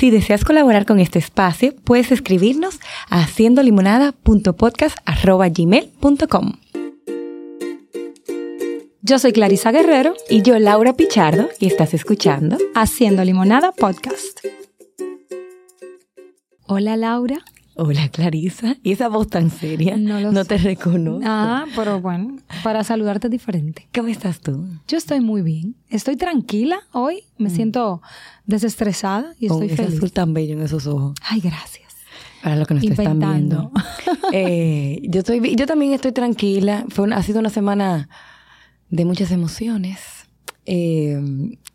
Si deseas colaborar con este espacio, puedes escribirnos a haciendolimonada.podcast.gmail.com Yo soy Clarisa Guerrero y yo Laura Pichardo y estás escuchando Haciendo Limonada Podcast. Hola Laura. Hola Clarisa. ¿Y esa voz tan seria? No, te reconozco. Ah, pero bueno, para saludarte diferente. ¿Cómo estás tú? Yo estoy muy bien. Estoy tranquila hoy. Me mm. siento desestresada y estoy feliz. azul tan bello en esos ojos. Ay, gracias. Para lo que nos están viendo. Eh, yo, estoy, yo también estoy tranquila. Fue ha sido una semana de muchas emociones. Eh,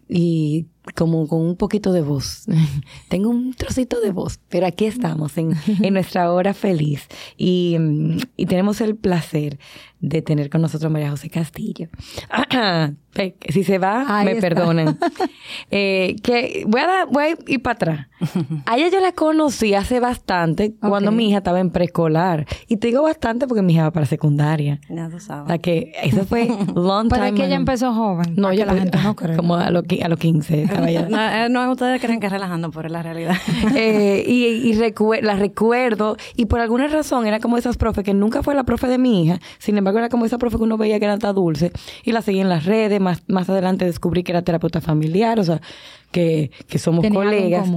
y como con un poquito de voz. Tengo un trocito de voz, pero aquí estamos en, en nuestra hora feliz y, y, tenemos el placer de tener con nosotros a María José Castillo. si se va, me perdonan. Eh, que voy a, voy a ir para atrás. A ella yo la conocí hace bastante cuando mi hija estaba en preescolar. Y te digo bastante porque mi hija va para secundaria. Ya tú sabes. O sea que eso fue long time. Pero es que ella empezó joven. No, ya la gente no cree. Como a, los a los 15. No, eh, no, ustedes creen que relajando, pero es la realidad. eh, y y la recuerdo. Y por alguna razón era como esas profes que nunca fue la profe de mi hija. Sin embargo, era como esa profe que uno veía que era tan dulce. Y la seguí en las redes. Más, más adelante descubrí que era terapeuta familiar. O sea, que, que somos colegas.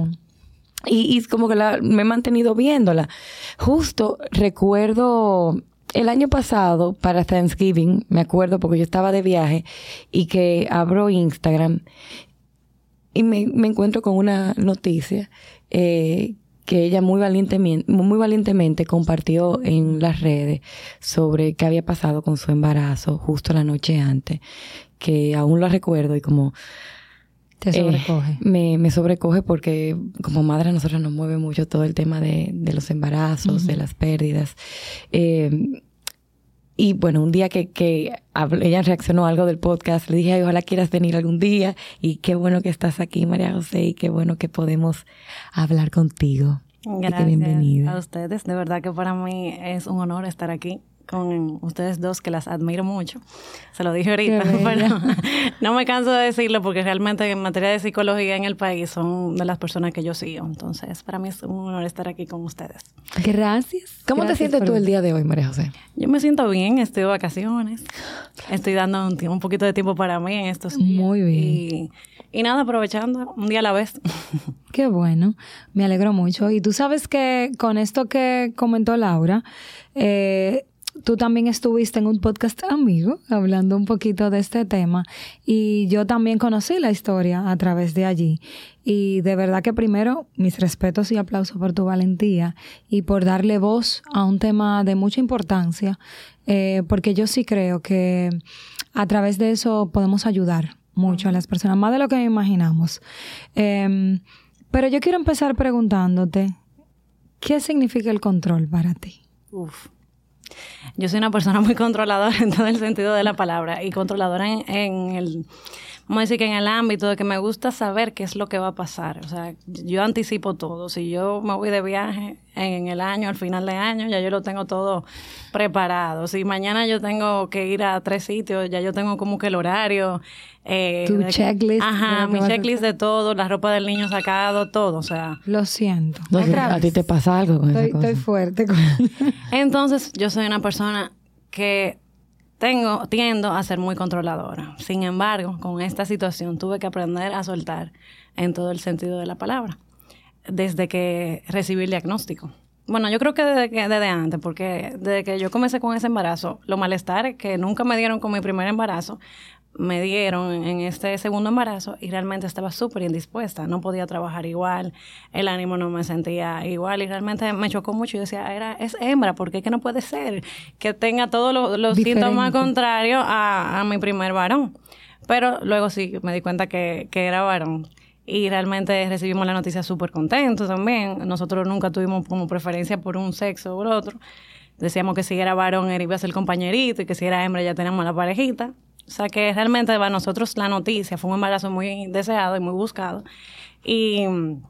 Y, y como que la, me he mantenido viéndola. Justo recuerdo el año pasado, para Thanksgiving, me acuerdo porque yo estaba de viaje y que abro Instagram y me, me encuentro con una noticia eh, que ella muy valientemente, muy valientemente compartió en las redes sobre qué había pasado con su embarazo justo la noche antes, que aún lo recuerdo y como... Te sobrecoge. me, me, sobrecoge porque como madre a nosotros nos mueve mucho todo el tema de, de los embarazos, de las pérdidas. Eh, y bueno, un día que, que ella reaccionó a algo del podcast, le dije, ojalá quieras venir algún día. Y qué bueno que estás aquí, María José, y qué bueno que podemos hablar contigo. Gracias bienvenida. a ustedes. De verdad que para mí es un honor estar aquí con ustedes dos que las admiro mucho. Se lo dije ahorita, pero no me canso de decirlo porque realmente en materia de psicología en el país son de las personas que yo sigo. Entonces, para mí es un honor estar aquí con ustedes. Gracias. ¿Cómo te sientes tú el día de hoy, María José? Yo me siento bien, estoy de vacaciones. Estoy dando un, un poquito de tiempo para mí en estos días. Muy bien. Y, y nada, aprovechando un día a la vez. Qué bueno, me alegro mucho. Y tú sabes que con esto que comentó Laura, eh, tú también estuviste en un podcast amigo hablando un poquito de este tema y yo también conocí la historia a través de allí. Y de verdad que primero mis respetos y aplausos por tu valentía y por darle voz a un tema de mucha importancia, eh, porque yo sí creo que a través de eso podemos ayudar mucho a las personas, más de lo que imaginamos. Em, pero yo quiero empezar preguntándote, ¿qué significa el control para ti? Uf. Yo soy una persona muy controladora en todo el sentido de la palabra y controladora en, el, vamos a decir que en el ámbito de que me gusta saber qué es lo que va a pasar. O sea, yo anticipo todo. Si yo me voy de viaje en el año, al final de año, ya yo lo tengo todo preparado. Si mañana yo tengo que ir a tres sitios, ya yo tengo como que el horario. Eh, tu checklist. Ajá, mi checklist de todo, la ropa del niño sacado, todo, o sea. Lo siento. a ti te pasa algo con estoy, Estoy fuerte con Entonces, yo soy una persona que tengo, tiendo a ser muy controladora. Sin embargo, con esta situación tuve que aprender a soltar en todo el sentido de la palabra, desde que recibí el diagnóstico. Bueno, yo creo que desde, que desde antes, porque desde que yo comencé con ese embarazo, lo malestar que nunca me dieron con mi primer embarazo, me dieron en este segundo embarazo y realmente estaba súper indispuesta, no podía trabajar igual, el ánimo no me sentía igual y realmente me chocó mucho y decía, era, es hembra, porque es que no puede ser que tenga todos los, síntomas contrarios a, a, mi primer varón. Pero luego sí me di cuenta que, que era varón y realmente recibimos la noticia súper contentos también. Nosotros nunca tuvimos como preferencia por un sexo o por otro. Decíamos que si era varón, él iba a ser compañerito y que si era hembra ya teníamos la parejita. O sea que realmente para nosotros la noticia fue un embarazo muy deseado y muy buscado. Y mm,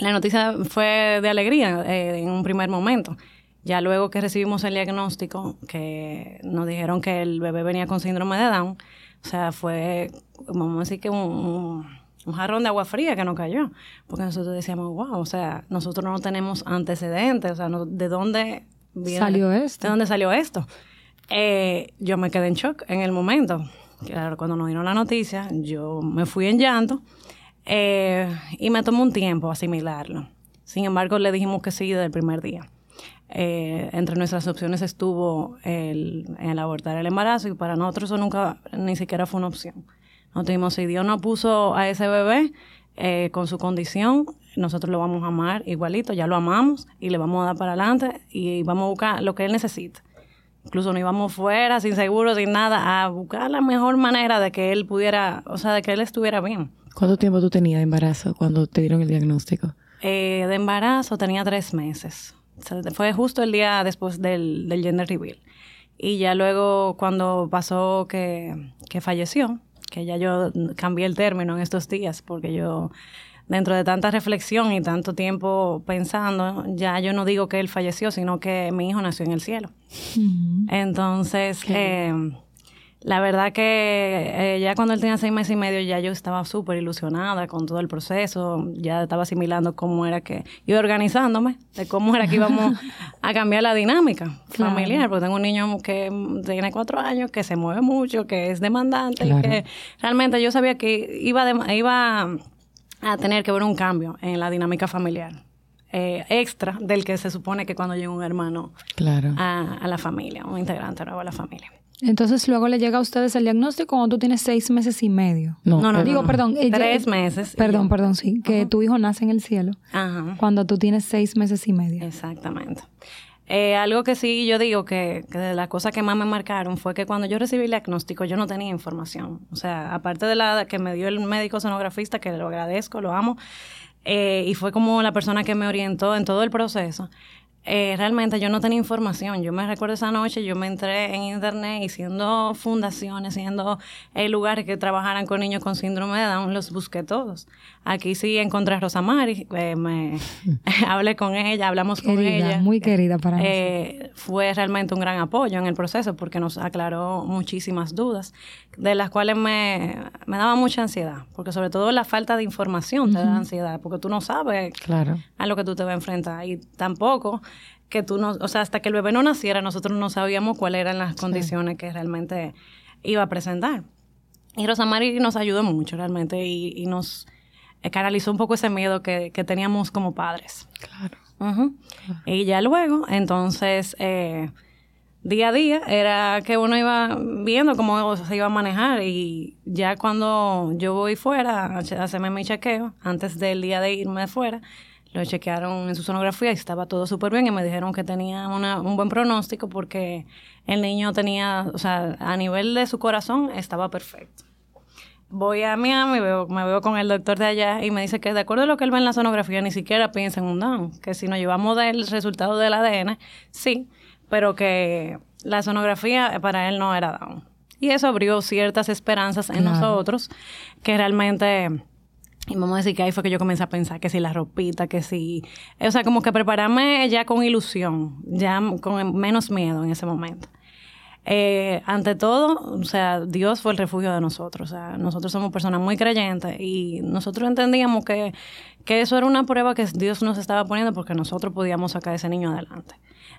la noticia fue de alegría eh, en un primer momento. Ya luego que recibimos el diagnóstico, que nos dijeron que el bebé venía con síndrome de Down, o sea, fue, vamos a decir que un, un jarrón de agua fría que nos cayó, porque nosotros decíamos, wow, o sea, nosotros no tenemos antecedentes, o sea, ¿de dónde salió esto? ¿De dónde salió esto? Eh, yo me quedé en shock en el momento. Claro, cuando nos dieron la noticia, yo me fui en llanto eh, y me tomó un tiempo asimilarlo. Sin embargo, le dijimos que sí desde el primer día. Eh, entre nuestras opciones estuvo el, abortar el embarazo y para nosotros eso nunca ni siquiera fue una opción. No dijimos, si Dios no puso a ese bebé eh, con su condición, nosotros lo vamos a amar igualito, ya lo amamos y le vamos a dar para adelante y vamos a buscar lo que él necesita. Incluso no íbamos fuera, sin seguro, sin nada, a buscar la mejor manera de que él pudiera, o sea, de que él estuviera bien. ¿Cuánto tiempo tú tenías de embarazo cuando te dieron el diagnóstico? Eh, de embarazo tenía tres meses. fue justo el día después del, del gender reveal. Y ya luego cuando pasó que, que falleció, que ya yo cambié el término en estos días, porque yo dentro de tanta reflexión y tanto tiempo pensando, ya yo no digo que él falleció, sino que mi hijo nació en el cielo. Entonces, eh, la verdad que eh, ya cuando él tenía seis meses y medio, ya yo estaba súper ilusionada con todo el proceso, ya estaba asimilando cómo era que, iba organizándome, de cómo era que íbamos a cambiar la dinámica familiar, porque tengo un niño que tiene cuatro años, que se mueve mucho, que es demandante, y que realmente yo sabía que iba, iba a tener que ver un cambio en la dinámica familiar. Eh, extra del que se supone que cuando llega un hermano claro. a, la familia, un integrante nuevo a la familia. Entonces luego le llega a ustedes el diagnóstico cuando tú tienes seis meses y medio. No, no, no digo, perdón. Tres meses. Perdón, perdón, sí. Que tu hijo nace en el cielo. Ajá. Cuando tú tienes seis meses y medio. Exactamente. Eh, algo que sí yo digo que, que, de las cosas que más me marcaron fue que cuando yo recibí el diagnóstico yo no tenía información. O sea, aparte de la que me dio el médico sonografista, que lo agradezco, lo amo, eh, y fue como la persona que me orientó en todo el proceso. Eh, realmente yo no tenía información. Yo me recuerdo esa noche, yo me entré en internet y siendo fundaciones, siendo eh, lugares que trabajaran con niños con síndrome de Down, los busqué todos. Aquí sí encontré a Rosa Mari, eh, me hablé con ella, hablamos con ella. Muy querida para eh, Fue realmente un gran apoyo en el proceso porque nos aclaró muchísimas dudas, de las cuales me, me daba mucha ansiedad, porque sobre todo la falta de información te da ansiedad, porque tú no sabes claro. a lo que tú te vas a enfrentar y tampoco que tú no, o sea, hasta que el bebé no naciera, nosotros no sabíamos cuáles eran las condiciones que realmente iba a presentar. Y Rosa Mari nos ayudó mucho realmente y, nos eh, canalizó un poco ese miedo que, teníamos como padres. Claro. Y ya luego, entonces, eh, día a día era que uno iba viendo cómo se iba a manejar y ya cuando yo voy fuera a hacerme mi chequeo, antes del día de irme fuera, lo chequearon en su sonografía y estaba todo súper bien y me dijeron que tenía un buen pronóstico porque el niño tenía, o sea, a nivel de su corazón estaba perfecto. Voy a Miami, veo, me veo con el doctor de allá y me dice que de acuerdo a lo que él ve en la sonografía ni siquiera piensa en un Down, que si nos llevamos del resultado del ADN, sí, pero que la sonografía para él no era Down. Y eso abrió ciertas esperanzas en nosotros que realmente y vamos a decir que ahí fue que yo comencé a pensar que si la ropita, que si... O sea, como que prepararme ya con ilusión, ya con menos miedo en ese momento. Eh, ante todo, o sea, Dios fue el refugio de nosotros. O sea, nosotros somos personas muy creyentes y nosotros entendíamos que, que eso era una prueba que Dios nos estaba poniendo porque nosotros podíamos sacar a ese niño adelante.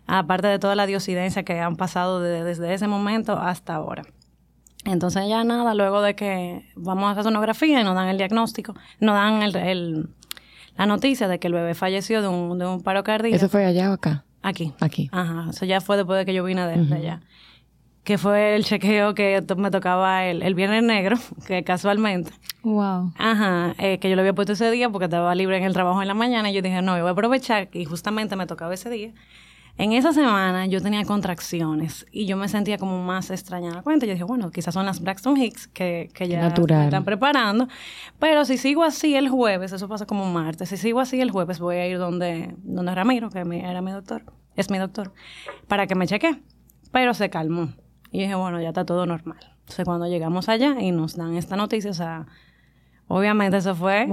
Aparte de toda la diosidencia que han pasado desde ese momento hasta ahora. Entonces ya nada, luego de que vamos a hacer sonografía y nos dan el diagnóstico, nos dan el, la noticia de que el bebé falleció de un, de un paro cardíaco. ¿Eso fue allá o acá? Aquí. Aquí. Ajá, eso ya fue después de que yo vine de, allá. Que fue el chequeo que me tocaba el, el viernes negro, que casualmente. Wow. Ajá, eh, que yo lo había puesto ese día porque estaba libre en el trabajo en la mañana y yo dije, no, yo voy a aprovechar y justamente me tocaba ese día en esa semana yo tenía contracciones y yo me sentía como más extraña la cuenta. Yo dije, bueno, quizás son las Braxton Hicks que, que ya me están preparando. Pero si sigo así el jueves, eso pasa como un martes, si sigo así el jueves voy a ir donde, donde Ramiro, que era mi doctor, es mi doctor, para que me cheque. Pero se calmó. Y dije, bueno, ya está todo normal. Entonces cuando llegamos allá y nos dan esta noticia, o sea, obviamente eso fue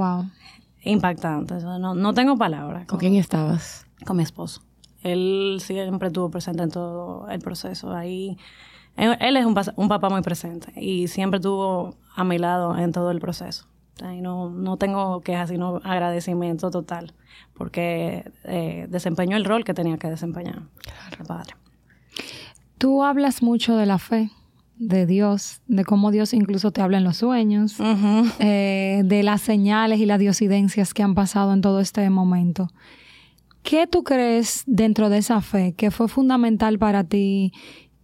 impactante. no, no tengo palabras. ¿Con quién estabas? Con mi esposo. Él siempre estuvo presente en todo el proceso. Ahí, él, es un, papá muy presente y siempre estuvo a mi lado en todo el proceso. y no, no tengo quejas, sino agradecimiento total, porque eh, desempeñó el rol que tenía que desempeñar el padre. Tú hablas mucho de la fe, de Dios, de cómo Dios incluso te habla en los sueños, eh, de las señales y las diosidencias que han pasado en todo este momento. ¿Qué tú crees dentro de esa fe que fue fundamental para ti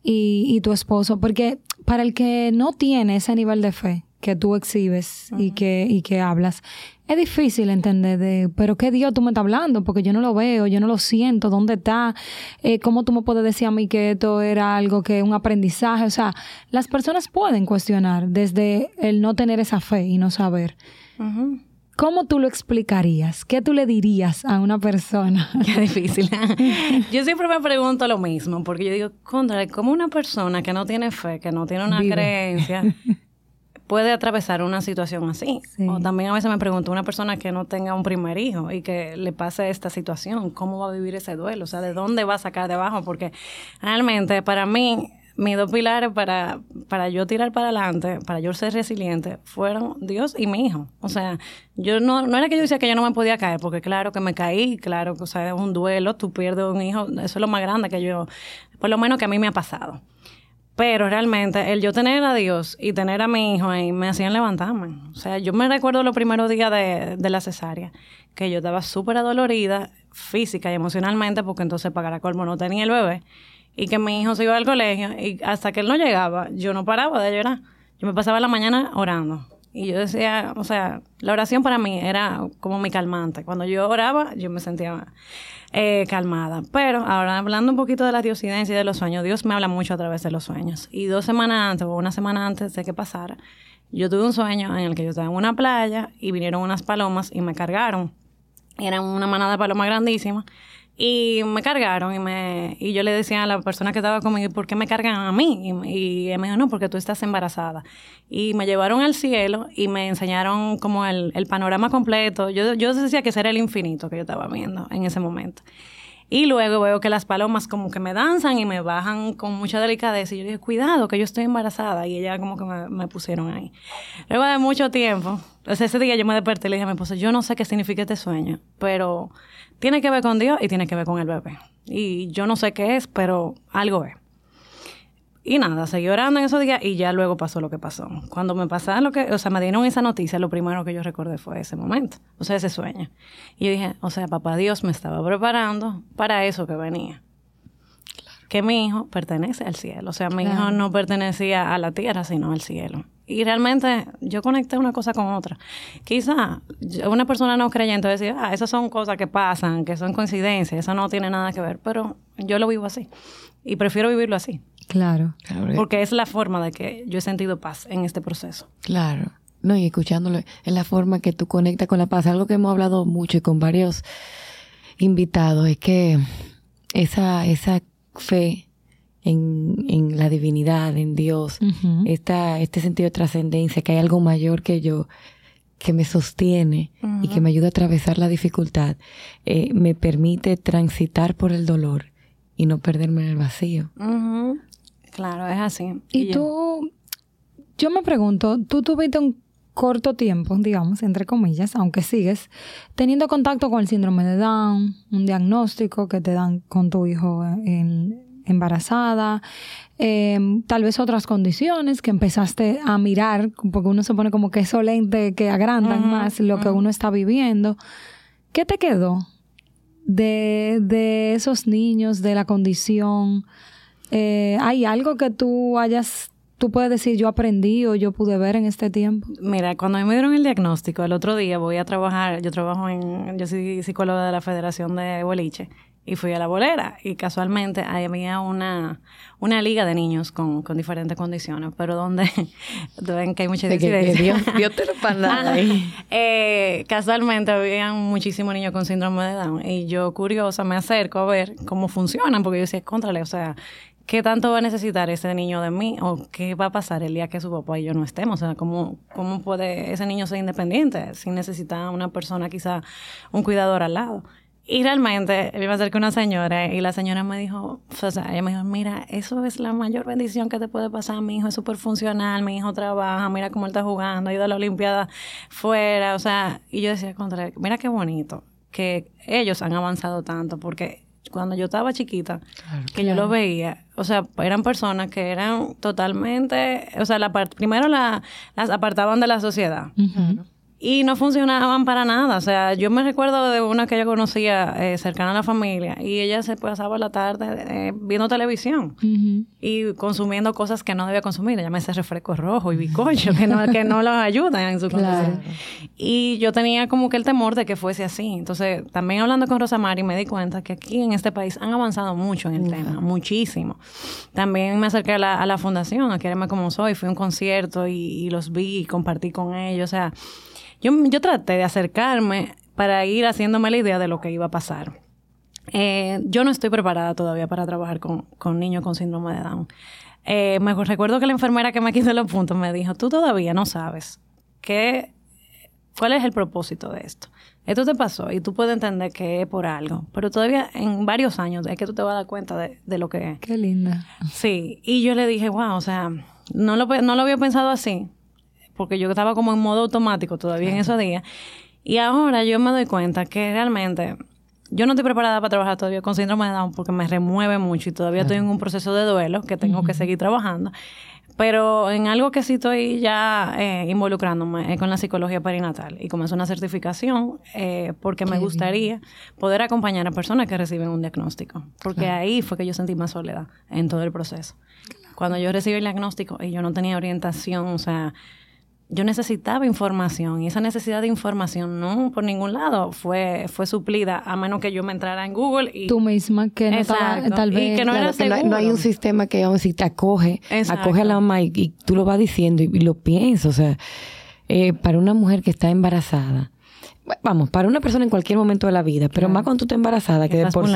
y, y tu esposo? Porque para el que no tiene ese nivel de fe, que tú exhibes y, que, y que hablas, es difícil entender de, pero ¿qué Dios tú me estás hablando? Porque yo no lo veo, yo no lo siento, ¿dónde está? Eh, ¿Cómo tú me puedes decir a mí que esto era algo que un aprendizaje? O sea, las personas pueden cuestionar desde el no tener esa fe y no saber. ¿Cómo tú lo explicarías? ¿Qué tú le dirías a una persona? Qué difícil. yo siempre me pregunto lo mismo, porque yo digo, contra, ¿cómo una persona que no tiene fe, que no tiene una creencia, puede atravesar una situación así. O también a veces me pregunto, una persona que no tenga un primer hijo y que le pase esta situación, ¿cómo va a vivir ese duelo? O sea, ¿de dónde va a sacar de abajo? Porque realmente para mí, mis dos pilares para, para yo tirar para adelante, para yo ser resiliente, fueron Dios y mi hijo. O sea, yo no, no era que yo decía que yo no me podía caer, porque claro que me caí, claro que o sea, es un duelo, tú pierdes un hijo, eso es lo más grande que yo, por lo menos que a mí me ha pasado. Pero realmente, el yo tener a Dios y tener a mi hijo ahí me hacían levantarme. O sea, yo me recuerdo los primeros días de, de la cesárea, que yo estaba súper adolorida física y emocionalmente, porque entonces para colmo no tenía el bebé, y que mi hijo se iba al colegio, y hasta que él no llegaba, yo no paraba de llorar. Yo me pasaba la mañana orando. Y yo decía, o sea, la oración para mí era como mi calmante. Cuando yo oraba, yo me sentía eh, calmada. Pero ahora hablando un poquito de la diosidencia y de los sueños, Dios me habla mucho a través de los sueños. Y dos semanas antes o una semana antes de que pasara, yo tuve un sueño en el que yo estaba en una playa y vinieron unas palomas y me cargaron. Eran una manada de palomas grandísimas y me cargaron y me y yo le decía a la persona que estaba conmigo, ¿por qué me cargan a mí? Y, y me dijo, no, porque tú estás embarazada. Y me llevaron al cielo y me enseñaron como el, el panorama completo. Yo, yo decía que ese era el infinito que yo estaba viendo en ese momento. Y luego veo que las palomas como que me danzan y me bajan con mucha delicadeza. Y yo dije, cuidado, que yo estoy embarazada. Y ella como que me, me pusieron ahí. Luego de mucho tiempo, ese día yo me desperté y le dije a mi esposo, yo no sé qué significa este sueño, pero tiene que ver con Dios y tiene que ver con el bebé. Y yo no sé qué es, pero algo es. Y nada, seguí orando en esos días y ya luego pasó lo que pasó. Cuando me pasaron lo que, o sea, me dieron esa noticia, lo primero que yo recordé fue ese momento, o sea, ese sueño. Y yo dije, o sea, papá Dios me estaba preparando para eso que venía. Que mi hijo pertenece al cielo, o sea, mi hijo no pertenecía a la tierra, sino al cielo. Y realmente yo conecté una cosa con otra. Quizá una persona no creyente decir, ah, esas son cosas que pasan, que son coincidencias, eso no tiene nada que ver, pero yo lo vivo así. Y prefiero vivirlo así. Claro. Porque es la forma de que yo he sentido paz en este proceso. Claro. No, y escuchándolo, es la forma que tú conectas con la paz. Algo que hemos hablado mucho y con varios invitados es que esa, esa fe en, en la divinidad, en Dios, esta, este sentido de trascendencia, que hay algo mayor que yo, que me sostiene y que me ayuda a atravesar la dificultad, eh, me permite transitar por el dolor y no perderme en el vacío. Claro, es así. Y, tú, yo me pregunto, tú tuviste un corto tiempo, digamos, entre comillas, aunque sigues teniendo contacto con el síndrome de Down, un diagnóstico que te dan con tu hijo en, embarazada, em, tal vez otras condiciones que empezaste a mirar, porque uno se pone como que eso lente que agrandan más lo que uno está viviendo. ¿Qué te quedó de, de esos niños, de la condición? Eh, ¿Hay algo que tú hayas tú puedes decir yo aprendí o yo pude ver en este tiempo? Mira, cuando me dieron el diagnóstico, el otro día voy a trabajar, yo trabajo en, yo soy psicóloga de la Federación de Boliche y fui a la bolera y casualmente ahí había una, una liga de niños con, con diferentes condiciones, pero donde ven que hay mucha diferencia. Dios, te lo ahí. eh, casualmente había muchísimos niños con síndrome de Down y yo curiosa me acerco a ver cómo funcionan porque yo decía, contrale, o sea, ¿qué tanto va a necesitar ese niño de mí? ¿O qué va a pasar el día que su papá y yo no estemos? O sea, ¿cómo, cómo puede ese niño ser independiente sin necesitar una persona, quizá un cuidador al lado? Y realmente, me iba a una señora y la señora me dijo, o sea, ella me dijo, mira, eso es la mayor bendición que te puede pasar. Mi hijo es súper funcional, mi hijo trabaja, mira cómo él está jugando, ha ido a la Olimpiada fuera, o sea, y yo decía, contra, mira qué bonito que ellos han avanzado tanto, porque cuando yo estaba chiquita, que yo los veía, o sea, eran personas que eran totalmente, o sea, la primero la, las apartaban de la sociedad y no funcionaban para nada. O sea, yo me recuerdo de una que yo conocía eh, cercana a la familia y ella se pasaba la tarde eh, viendo televisión y consumiendo cosas que no debía consumir. Ella me hace refresco rojo y bicocho que no, que no los ayudan en su claro. Y yo tenía como que el temor de que fuese así. Entonces, también hablando con Rosamari me di cuenta que aquí en este país han avanzado mucho en el tema, muchísimo. También me acerqué a la, a la fundación, a Quererme Como Soy, fui a un concierto y, y los vi y compartí con ellos. O sea, yo, yo traté de acercarme para ir haciéndome la idea de lo que iba a pasar. Eh, yo no estoy preparada todavía para trabajar con, con niños con síndrome de Down. Eh, me recuerdo que la enfermera que me quiso los puntos me dijo, tú todavía no sabes qué, cuál es el propósito de esto. Esto te pasó y tú puedes entender que es por algo, pero todavía en varios años es que tú te vas a dar cuenta de, de lo que es. Qué linda. Sí, y yo le dije, wow, o sea, no lo, no lo había pensado así, porque yo estaba como en modo automático todavía en esos días. Y ahora yo me doy cuenta que realmente yo no estoy preparada para trabajar todavía con síndrome de Down porque me remueve mucho y todavía estoy en un proceso de duelo que tengo que seguir trabajando. Pero en algo que sí estoy ya eh, involucrándome es con la psicología perinatal y es una certificación eh, porque me gustaría poder acompañar a personas que reciben un diagnóstico. Porque ahí fue que yo sentí más soledad en todo el proceso. Cuando yo recibí el diagnóstico y yo no tenía orientación, o sea, yo necesitaba información y esa necesidad de información no por ningún lado fue, fue suplida a menos que yo me entrara en Google y tú misma que no tal vez. y que no, era no, hay, un sistema que vamos si te acoge acoge a la mamá y, tú lo vas diciendo y, lo piensas o sea eh, para una mujer que está embarazada vamos, para una persona en cualquier momento de la vida, pero más cuando tú estás embarazada, que, de por sí,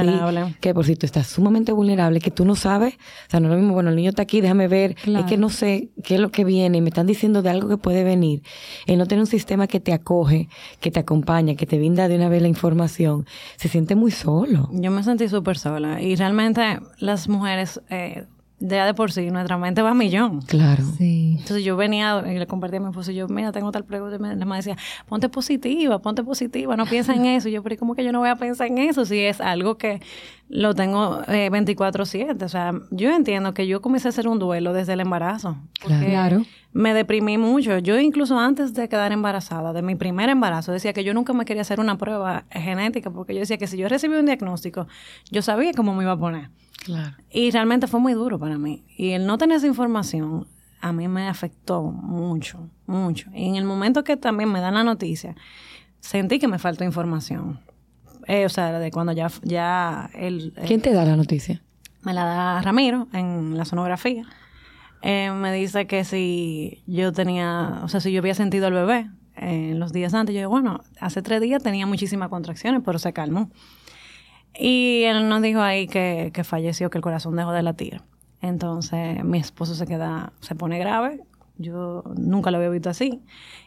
que por sí tú estás sumamente vulnerable, que tú no sabes, o sea, no es lo mismo, bueno, el niño está aquí, déjame ver, es que no sé qué es lo que viene, y me están diciendo de algo que puede venir, el no tener un sistema que te acoge, que te acompaña, que te brinda de una vez la información, se siente muy solo. Yo me sentí súper sola, y realmente las mujeres... Eh, ya de por sí, nuestra mente va a millón. Claro. Sí. Entonces yo venía y le compartía a mi esposo, yo, mira, tengo tal pregunta, y me, me decía, ponte positiva, ponte positiva, no piensa en eso. Y yo, pero ¿cómo que yo no voy a pensar en eso si es algo que lo tengo eh, 24/7? O sea, yo entiendo que yo comencé a hacer un duelo desde el embarazo. Claro. Me deprimí mucho. Yo incluso antes de quedar embarazada, de mi primer embarazo, decía que yo nunca me quería hacer una prueba genética porque yo decía que si yo recibía un diagnóstico, yo sabía cómo me iba a poner. Y realmente fue muy duro para mí. Y el no tener esa información a mí me afectó mucho, mucho. Y en el momento que también me dan la noticia, sentí que me faltó información. Eh, o sea, de cuando ya, ya él... ¿Quién te da la noticia? Me la da Ramiro en la sonografía. Eh, me dice que si yo tenía, o sea, si yo había sentido al bebé en los días antes, yo digo, bueno, hace tres días tenía muchísimas contracciones, pero se calmó. Y él nos dijo ahí que, que falleció, que el corazón dejó de latir. Entonces mi esposo se queda, se pone grave. Yo nunca lo había visto así.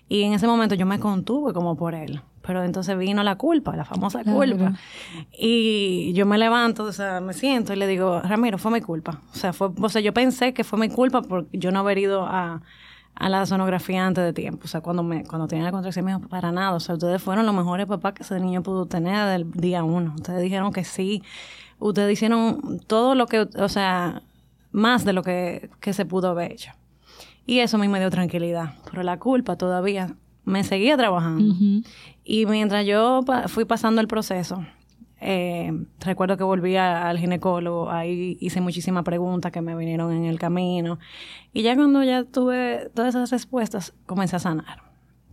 Y en ese momento yo me contuve como por él. Pero entonces vino la culpa, la famosa culpa. Y yo me levanto, o sea, me siento y le digo, Ramiro, fue mi culpa. O sea, fue, o sea, yo pensé que fue mi culpa por yo no haber ido a, a la sonografía antes de tiempo. O sea, cuando me cuando tenía la contracción me dijo, para nada. O sea, ustedes fueron los mejores papás que ese niño pudo tener del día uno. Ustedes dijeron que sí. Ustedes hicieron todo lo que, o sea, más de lo que, que se pudo haber hecho. Y eso a mí me dio tranquilidad. Pero la culpa todavía me seguía trabajando. Y mientras yo fui pasando el proceso, eh, recuerdo que volví al ginecólogo, ahí hice muchísimas preguntas que me vinieron en el camino. Y ya cuando ya tuve todas esas respuestas, comencé a sanar.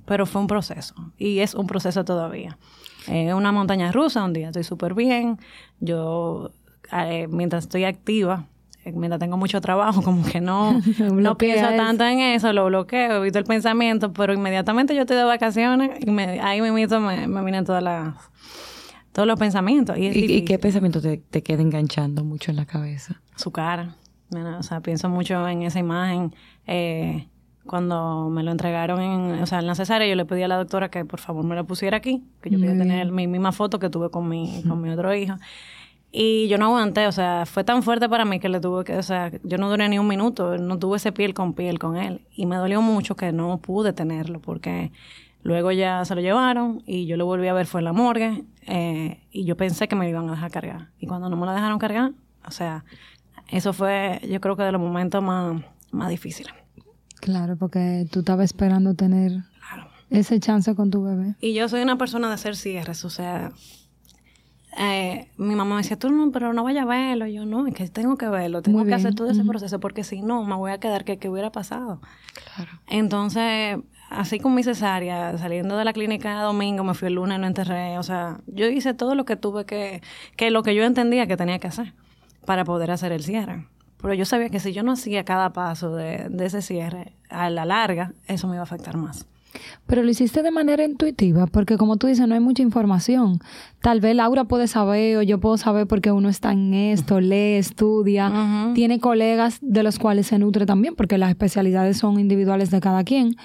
Pero fue un proceso, y es un proceso todavía. Es una montaña rusa, un día estoy súper bien, yo eh, mientras estoy activa, eh, mientras tengo mucho trabajo, como que no, no pienso tanto en eso, lo bloqueo, evito el pensamiento, pero inmediatamente yo estoy de vacaciones y me, ahí mismo me, me vienen todas las todos los pensamientos. ¿Y, qué pensamiento te, te, queda enganchando mucho en la cabeza? Su cara. o sea, pienso mucho en esa imagen. Eh, Cuando me lo entregaron en, o sea, en la cesárea, yo le pedí a la doctora que por favor me lo pusiera aquí, que yo quería tener mi misma foto que tuve con mi, con mi otro hijo. Y yo no aguanté, o sea, fue tan fuerte para mí que le tuve que, o sea, yo no duré ni un minuto, no tuve ese piel con piel con él. Y me dolió mucho que no pude tenerlo, porque luego ya se lo llevaron y yo lo volví a ver, fue en la morgue, eh, y yo pensé que me iban a dejar cargar. Y cuando no me lo dejaron cargar, o sea, eso fue, yo creo que de los momentos más, más difíciles. Claro, porque tú estabas esperando tener ese chance con tu bebé. Y yo soy una persona de hacer cierres, o sea, eh, mi mamá me decía, tú no, pero no vaya a verlo. yo, no, es que tengo que verlo, tengo que hacer todo ese proceso, porque si no, me voy a quedar que, que hubiera pasado. Claro. Entonces, así con mi cesárea, saliendo de la clínica domingo, me fui el lunes, no enterré, o sea, yo hice todo lo que tuve que, que lo que yo entendía que tenía que hacer para poder hacer el cierre. Pero yo sabía que si yo no hacía cada paso de, de ese cierre, a la larga, eso me iba a afectar más. Pero lo hiciste de manera intuitiva, porque como tú dices, no hay mucha información. Tal vez Laura puede saber o yo puedo saber porque uno está en esto, lee, estudia, tiene colegas de los cuales se nutre también, porque las especialidades son individuales de cada quien.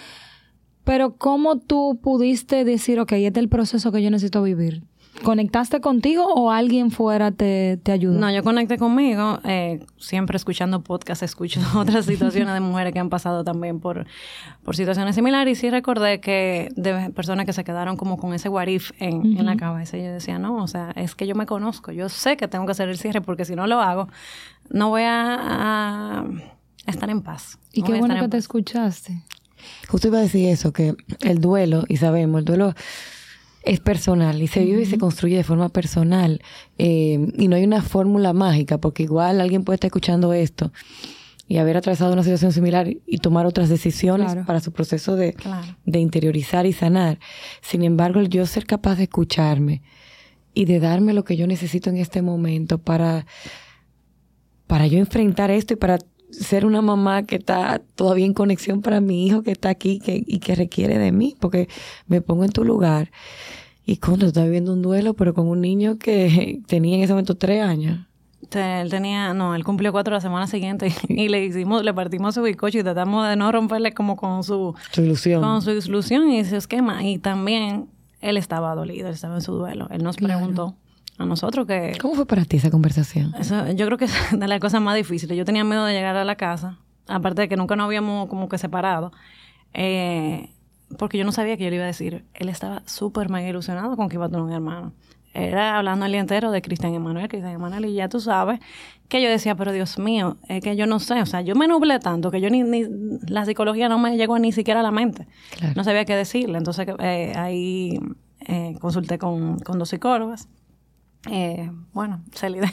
Pero ¿cómo tú pudiste decir, ok, este es el proceso que yo necesito vivir? ¿Conectaste contigo o alguien fuera te, te ayudó? No, yo conecté conmigo, eh, siempre escuchando podcasts, escucho otras situaciones de mujeres que han pasado también por, por situaciones similares y sí recordé que de personas que se quedaron como con ese guarif en, en la cabeza y yo decía, no, o sea, es que yo me conozco, yo sé que tengo que hacer el cierre porque si no lo hago, no voy a, estar en paz. Y qué bueno que te escuchaste. Justo iba a decir eso, que el duelo, y sabemos, el duelo es personal y se vive y se construye de forma personal. Eh, y no hay una fórmula mágica, porque igual alguien puede estar escuchando esto y haber atravesado una situación similar y tomar otras decisiones para su proceso de, de interiorizar y sanar. Sin embargo, el yo ser capaz de escucharme y de darme lo que yo necesito en este momento para, para yo enfrentar esto y para ser una mamá que está todavía en conexión para mi hijo que está aquí que, y que requiere de mí, porque me pongo en tu lugar. Y cuando estaba viviendo un duelo, pero con un niño que tenía en ese momento tres años. Él tenía, no, él cumplió cuatro la semana siguiente y, le hicimos, le partimos su bizcocho y tratamos de no romperle como con su, su ilusión. Con su ilusión y su esquema. Y también él estaba dolido, él estaba en su duelo. Él nos preguntó a nosotros que... ¿Cómo fue para ti esa conversación? yo creo que es de las cosas más difíciles. Yo tenía miedo de llegar a la casa, aparte de que nunca nos habíamos como que separado, eh, porque yo no sabía que yo le iba a decir. Él estaba súper mega ilusionado con que iba a tener un hermano. Era hablando el día entero de Cristian Emanuel, Cristian Emanuel, y ya tú sabes que yo decía, pero Dios mío, es que yo no sé, o sea, yo me nublé tanto que yo ni, ni la psicología no me llegó ni siquiera a la mente. No sabía qué decirle. Entonces eh, ahí eh, consulté con, con dos psicólogas eh, bueno, Celide,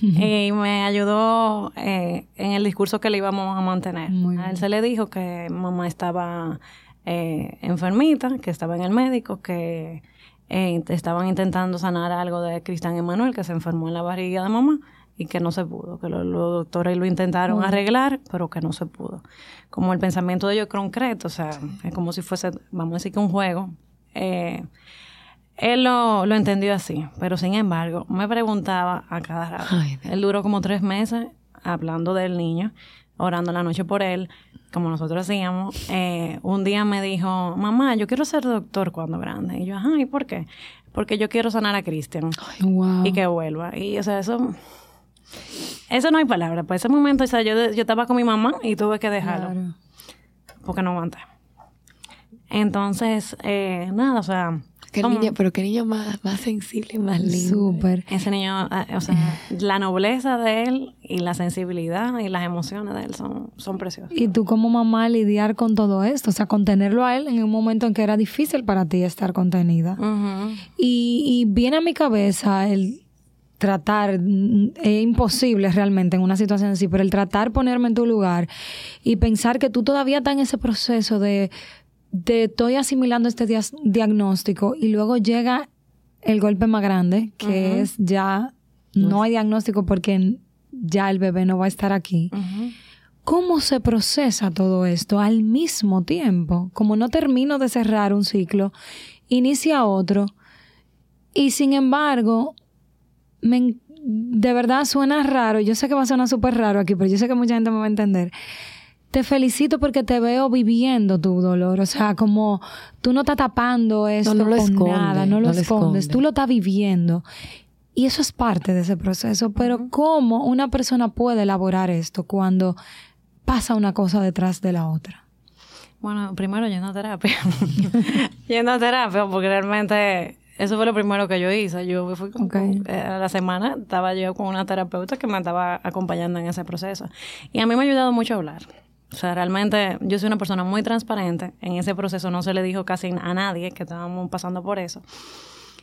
y me ayudó eh, en el discurso que le íbamos a mantener. a él se le dijo que mamá estaba eh, enfermita, que estaba en el médico, que estaban intentando sanar algo de Cristian Emanuel, que se enfermó en la barriga de mamá y que no se pudo, que los, doctores lo intentaron arreglar, pero que no se pudo. Como el pensamiento de ellos concreto, o sea, es como si fuese, vamos a decir que un juego. Eh, él lo, lo, entendió así, pero sin embargo, me preguntaba a cada rato. él duró como tres meses hablando del niño, orando la noche por él, como nosotros hacíamos. Eh, un día me dijo, mamá, yo quiero ser doctor cuando grande. Y yo, ajá, ¿y por qué? Porque yo quiero sanar a Cristian y que vuelva. Y, o sea, eso... Eso no hay palabra. Por ese momento, o sea, yo, yo estaba con mi mamá y tuve que dejarlo. Porque no aguanté. Entonces, eh, nada, o sea, Qué niño, pero qué niño más, más sensible, más lindo. Súper. Ese niño, ah, o sea, la nobleza de él y la sensibilidad y las emociones de él son, son preciosas. Y tú como mamá lidiar con todo esto, o sea, contenerlo a él en un momento en que era difícil para ti estar contenida. y, y viene a mi cabeza el tratar, es imposible realmente en una situación así, pero el tratar ponerme en tu lugar y pensar que tú todavía estás en ese proceso de de estoy asimilando este diagnóstico y luego llega el golpe más grande, que es ya no hay diagnóstico porque ya el bebé no va a estar aquí. ¿Cómo se procesa todo esto al mismo tiempo? Como no termino de cerrar un ciclo, inicia otro. Y sin embargo, de verdad suena raro. Yo sé que va a sonar súper raro aquí, pero yo sé que mucha gente me va a entender te felicito porque te veo viviendo tu dolor. O sea, como tú no estás tapando esto no lo con esconde, nada, no lo no escondes, esconde. tú lo estás viviendo. Y eso es parte de ese proceso. Pero ¿cómo una persona puede elaborar esto cuando pasa una cosa detrás de la otra? Bueno, primero yendo a terapia. yendo a terapia, porque realmente eso fue lo primero que yo hice. Yo fui con, eh, a la semana, estaba yo con una terapeuta que me estaba acompañando en ese proceso. Y a mí me ha ayudado mucho a hablar. O sea, realmente yo soy una persona muy transparente. En ese proceso no se le dijo casi a nadie que estábamos pasando por eso.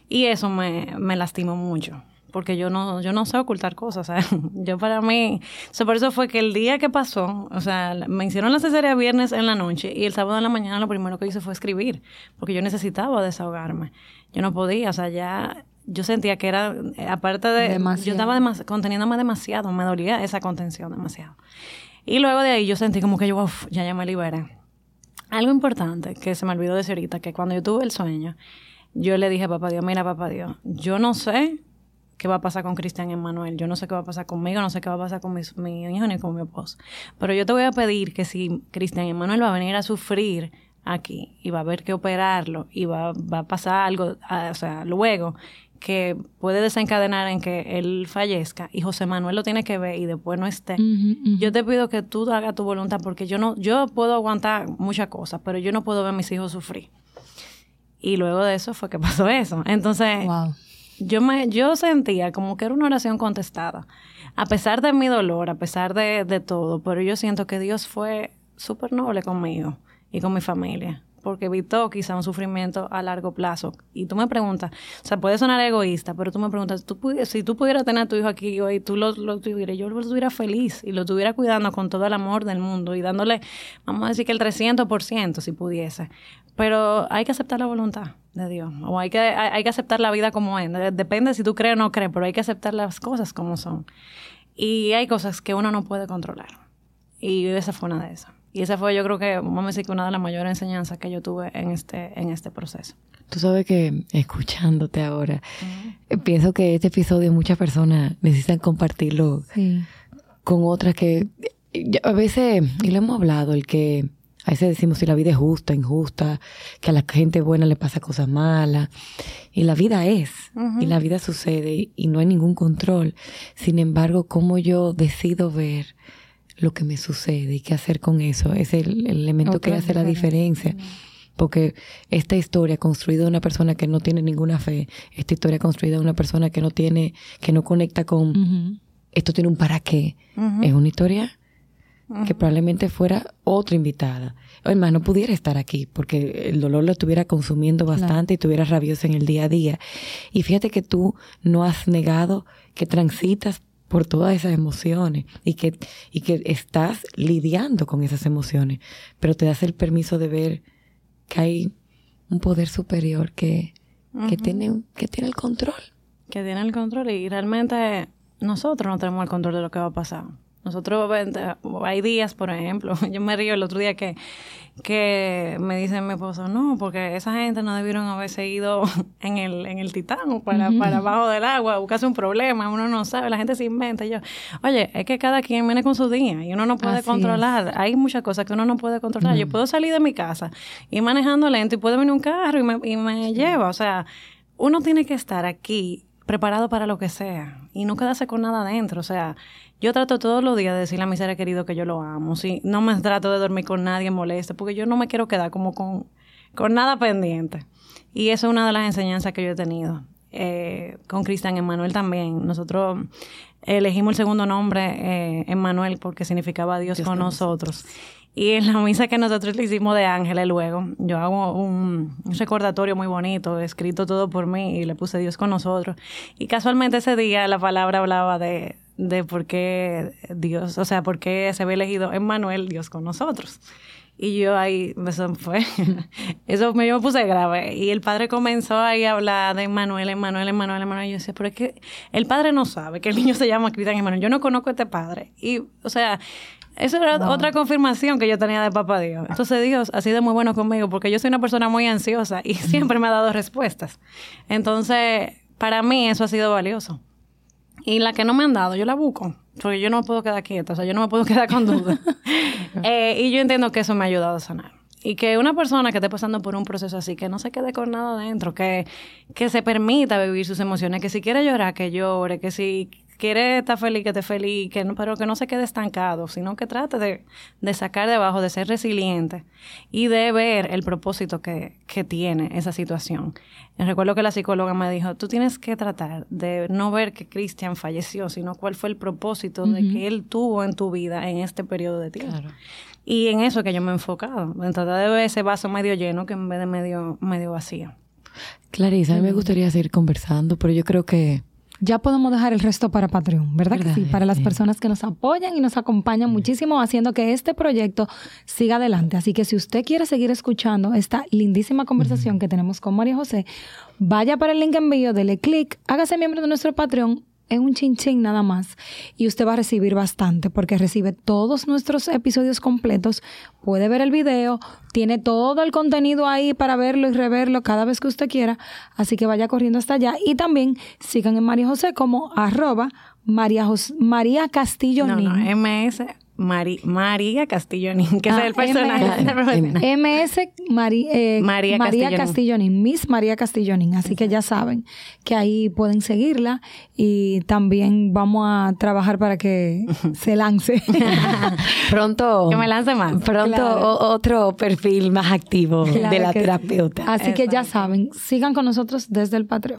Y eso me, me lastimó mucho. Porque yo no, yo no sé ocultar cosas. Sea, yo para mí. O sea, por eso fue que el día que pasó, o sea, me hicieron la cesárea viernes en la noche y el sábado en la mañana lo primero que hice fue escribir. Porque yo necesitaba desahogarme. Yo no podía, o sea, ya. Yo sentía que era, eh, aparte de. Demasiado. Yo estaba demas- conteniéndome demasiado, me dolía esa contención demasiado. Y luego de ahí yo sentí como que yo, uf, ya, ya me liberé. Algo importante que se me olvidó decir ahorita, que cuando yo tuve el sueño, yo le dije a papá Dios, mira papá Dios, yo no sé qué va a pasar con Cristian Emanuel, yo no sé qué va a pasar conmigo, no sé qué va a pasar con mis- mi, hijo ni con mi esposo, pero yo te voy a pedir que si Cristian Emanuel va a venir a sufrir aquí y va a haber que operarlo y va, va a pasar algo, ah, o sea, luego que puede desencadenar en que él fallezca y José Manuel lo tiene que ver y después no esté. Yo te pido que tú hagas tu voluntad porque yo no, yo puedo aguantar muchas cosas, pero yo no puedo ver a mis hijos sufrir. Y luego de eso fue que pasó eso. Entonces, Wow. yo me, yo sentía como que era una oración contestada. A pesar de mi dolor, a pesar de, de todo, pero yo siento que Dios fue súper noble conmigo y con mi familia. Porque evitó quizá un sufrimiento a largo plazo. Y tú me preguntas, o sea, puede sonar egoísta, pero tú me preguntas, ¿tú si tú pudieras tener a tu hijo aquí hoy, tú lo, lo tuvieras, yo lo tuviera feliz y lo estuviera cuidando con todo el amor del mundo y dándole, vamos a decir que el 300% si pudiese. Pero hay que aceptar la voluntad de Dios. O hay que, hay, hay que aceptar la vida como es. De- Depende si tú crees o no crees, pero hay que aceptar las cosas como son. Y hay cosas que uno no puede controlar. Y esa fue una de esas. Y esa fue, yo creo que, vamos a decir que una de las mayores enseñanzas que yo tuve en este, en este proceso. Tú sabes que escuchándote ahora, eh, pienso que este episodio muchas personas necesitan compartirlo Sí. con otras que a veces, y lo hemos hablado, el que a veces decimos si la vida es justa, injusta, que a la gente buena le pasa cosas malas, y la vida es, y la vida sucede, y no hay ningún control. Sin embargo, cómo yo decido ver lo que me sucede y qué hacer con eso, es el, el elemento que hace la diferencia. Porque esta historia construida de una persona que no tiene ninguna fe, esta historia construida de una persona que no tiene, que no conecta con, esto tiene un para qué. Es una historia que probablemente fuera otra invitada. Además, no pudiera estar aquí porque el dolor lo estuviera consumiendo bastante y estuviera rabiosa en el día a día. Y fíjate que tú no has negado que transitas por todas esas emociones y que, y que estás lidiando con esas emociones, pero te das el permiso de ver que hay un poder superior que, que, tiene, que tiene el control. que tiene el control y realmente nosotros no tenemos el control de lo que va a pasar. Nosotros, hay días, por ejemplo, yo me río el otro día que, que me dice mi esposo, no, porque esa gente no debieron haberse ido en el, en el Titán para, para abajo del agua, buscarse un problema, uno no sabe, la gente se inventa. Y yo, oye, es que cada quien viene con su día y uno no puede Así controlar. Hay muchas cosas que uno no puede controlar. Yo puedo salir de mi casa y manejando lento y puede venir un carro y me, y me lleva. O sea, uno tiene que estar aquí preparado para lo que sea y no quedarse con nada adentro. O sea, yo trato todos los días de decirle a mi ser querido que yo lo amo. Si no me trato de dormir con nadie molesto, porque yo no me quiero quedar como con, con nada pendiente. Y eso es una de las enseñanzas que yo he tenido. Eh, con Cristian Emanuel también. Nosotros elegimos el segundo nombre, eh, Emanuel, porque significaba Dios, con nosotros. Y en la misa que nosotros le hicimos de ángeles luego, yo hago un, recordatorio muy bonito, escrito todo por mí, y le puse Dios con nosotros. Y casualmente ese día la palabra hablaba de, de por qué Dios, o sea, por qué se había elegido Emmanuel, Dios con nosotros. Y yo ahí, eso fue, eso me, yo me puse grave. Y el padre comenzó ahí a hablar de Emmanuel, Emmanuel, Emmanuel, Emmanuel. Y yo decía, pero es que el padre no sabe que el niño se llama Cristian Emmanuel. Yo no conozco a este padre. Y, o sea, eso era otra confirmación que yo tenía de papá Dios. Entonces Dios ha sido muy bueno conmigo porque yo soy una persona muy ansiosa y siempre me ha dado respuestas. Entonces, para mí eso ha sido valioso. Y la que no me han dado, yo la busco. Porque yo no me puedo quedar quieta, o sea, yo no me puedo quedar con duda. Eh, y yo entiendo que eso me ha ayudado a sanar. Y que una persona que esté pasando por un proceso así, que no se quede con nada adentro, que, que se permita vivir sus emociones, que si quiere llorar, que llore, que si quiere estar feliz, que esté feliz, que no, pero que no se quede estancado, sino que trate de, de sacar de abajo, de ser resiliente y de ver el propósito que, que tiene esa situación. Recuerdo que la psicóloga me dijo, tú tienes que tratar de no ver que Cristian falleció, sino cuál fue el propósito de que él tuvo en tu vida en este periodo de tiempo. Y en eso es que yo me he enfocado, en tratar de ver ese vaso medio lleno que en vez de medio, medio vacío. Clarisa, a mí me gustaría seguir conversando, pero yo creo que ya podemos dejar el resto para Patreon, ¿verdad, que sí? Para las personas que nos apoyan y nos acompañan muchísimo haciendo que este proyecto siga adelante. Así que si usted quiere seguir escuchando esta lindísima conversación que tenemos con María José, vaya para el link en envío, dele clic, hágase miembro de nuestro Patreon es un chin chin nada más. Y usted va a recibir bastante porque recibe todos nuestros episodios completos, puede ver el video, tiene todo el contenido ahí para verlo y reverlo cada vez que usted quiera, así que vaya corriendo hasta allá. Y también sigan en María José como arroba María, María Castillo No, no, MS María Castillonín, que es ah, el personaje. MS eh, María, María Castillonín. Miss María Castillonín. Así que ya saben que ahí pueden seguirla y también vamos a trabajar para que se lance. pronto. Que me lance más. Pronto otro perfil más activo de la terapeuta. Así que ya saben, sigan con nosotros desde el Patreon.